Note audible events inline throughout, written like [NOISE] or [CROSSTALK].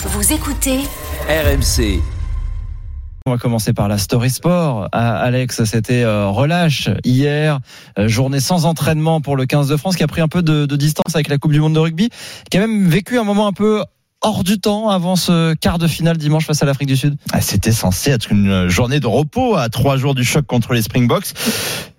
Vous écoutez RMC. On va commencer par la Story Sport. Ah, Alex, c'était euh, relâche hier, euh, journée sans entraînement pour le 15 de France qui a pris un peu de, de distance avec la Coupe du Monde de rugby, qui a même vécu un moment un peu hors du temps avant ce quart de finale dimanche face à l'Afrique du Sud. Ah, C'était censé être une journée de repos à trois jours du choc contre les Springboks.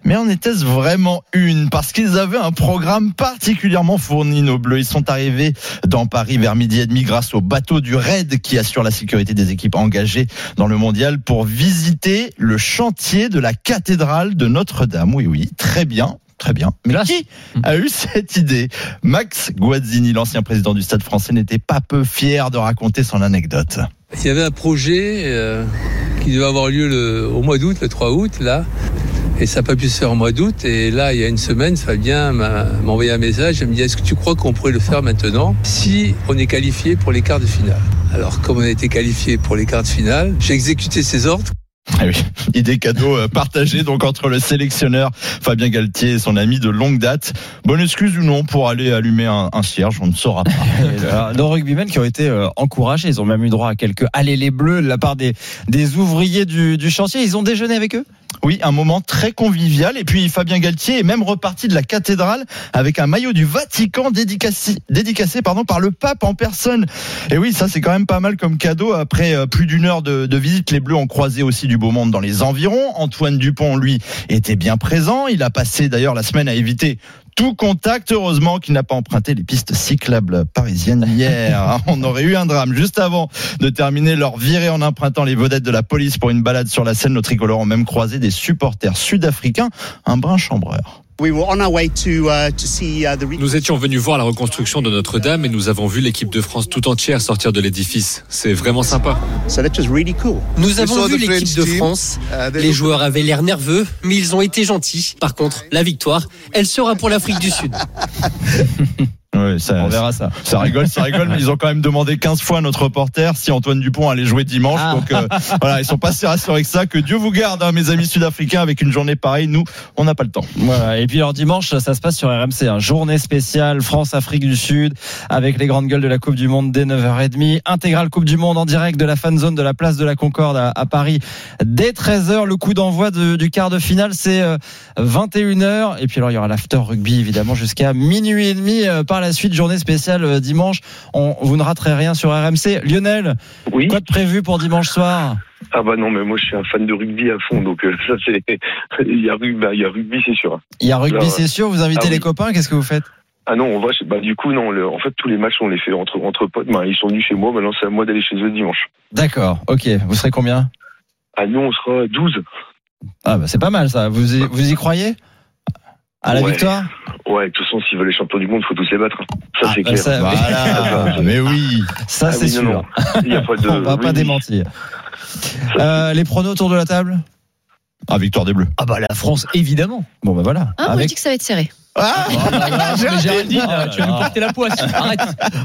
Mais en était-ce vraiment une? Parce qu'ils avaient un programme particulièrement fourni, nos Bleus. Ils sont arrivés dans Paris vers midi et demi grâce au bateau du RAID qui assure la sécurité des équipes engagées dans le mondial pour visiter le chantier de la cathédrale de Notre-Dame. Oui, oui, très bien. Très bien. Mais Là, qui a eu cette idée? Max Guazzini, l'ancien président du Stade français, n'était pas peu fier de raconter son anecdote. Il y avait un projet euh, qui devait avoir lieu le, au mois d'août, le 3 août, là. Et ça n'a pas pu se faire au mois d'août. Et là, il y a une semaine, Fabien m'a m'a envoyé un message. Il me dit Est-ce que tu crois qu'on pourrait le faire maintenant si on est qualifié pour les quarts de finale? Alors, comme on a été qualifié pour les quarts de finale, j'ai exécuté ses ordres. Ah oui, [LAUGHS] idée cadeau euh, partagée donc entre le sélectionneur Fabien Galtier et son ami de longue date. Bonne excuse ou non pour aller allumer un, un cierge, on ne saura pas. [LAUGHS] Nos rugbymen qui ont été euh, encouragés, ils ont même eu droit à quelques allez les bleus de la part des, des ouvriers du, du chantier. Ils ont déjeuné avec eux? Oui, un moment très convivial. Et puis Fabien Galtier est même reparti de la cathédrale avec un maillot du Vatican dédicacé, dédicacé pardon, par le pape en personne. Et oui, ça c'est quand même pas mal comme cadeau. Après euh, plus d'une heure de, de visite, les Bleus ont croisé aussi du beau monde dans les environs. Antoine Dupont, lui, était bien présent. Il a passé d'ailleurs la semaine à éviter tout contact. Heureusement qu'il n'a pas emprunté les pistes cyclables parisiennes hier. [LAUGHS] On aurait eu un drame. Juste avant de terminer leur virée en empruntant les vedettes de la police pour une balade sur la Seine, nos tricolores ont même croisé des supporters sud-africains, un brin chambreur. Nous étions venus voir la reconstruction de Notre-Dame et nous avons vu l'équipe de France tout entière sortir de l'édifice. C'est vraiment sympa. Nous avons vu l'équipe de France. Les joueurs avaient l'air nerveux, mais ils ont été gentils. Par contre, la victoire, elle sera pour l'Afrique du Sud. [LAUGHS] Ouais, ça, On verra ça. Ça rigole, ça rigole, mais ils ont quand même demandé 15 fois à notre reporter si Antoine Dupont allait jouer dimanche. Ah. Donc euh, voilà, ils sont pas si rassurés que ça. Que Dieu vous garde, hein, mes amis sud-africains, avec une journée pareille. Nous, on n'a pas le temps. Voilà. Et puis alors dimanche, ça se passe sur RMC, un journée spéciale France-Afrique du Sud, avec les grandes gueules de la Coupe du Monde dès 9h30. Intégrale Coupe du Monde en direct de la fan zone de la place de la Concorde à, à Paris dès 13h. Le coup d'envoi de- du quart de finale, c'est euh, 21h. Et puis alors il y aura l'after rugby évidemment jusqu'à minuit et demi euh, par la suite. Journée spéciale euh, dimanche. On, vous ne raterez rien sur RMC. Lionel, Oui. quoi de prévu pour dimanche soir? Ah bah non, mais moi je suis un fan de rugby à fond, donc euh, [LAUGHS] ça c'est, il y a rugby, bah, il y a rugby c'est sûr. Il y a rugby, c'est sûr. Vous invitez ah les oui. copains. Qu'est-ce que vous faites? Ah non, on va, chez- bah du coup non, le- en fait tous les matchs on les fait entre entre potes. Bah, ils sont venus chez moi, maintenant c'est à moi d'aller chez eux dimanche. D'accord. Ok. Vous serez combien? Ah nous on sera 12. Ah bah c'est pas mal ça. Vous y, vous y croyez? À la Ouais. victoire? Ouais, de toute façon s'ils veulent les champions du monde, faut tous les battre. Ça Ah, c'est bah, clair. ça- Voilà, mais oui. Ça Ah c'est oui, sûr. non, non. Il y a pas de. [LAUGHS] On va pas oui, démentir. Euh, les pronos autour de la table Ah, victoire des Bleus. Ah bah la France, évidemment. Bon bah voilà. Ah, moi, je dis que ça va être serré. Ah, [LAUGHS] Géraldine, tu vas nous porter la poisse. [LAUGHS] Arrête.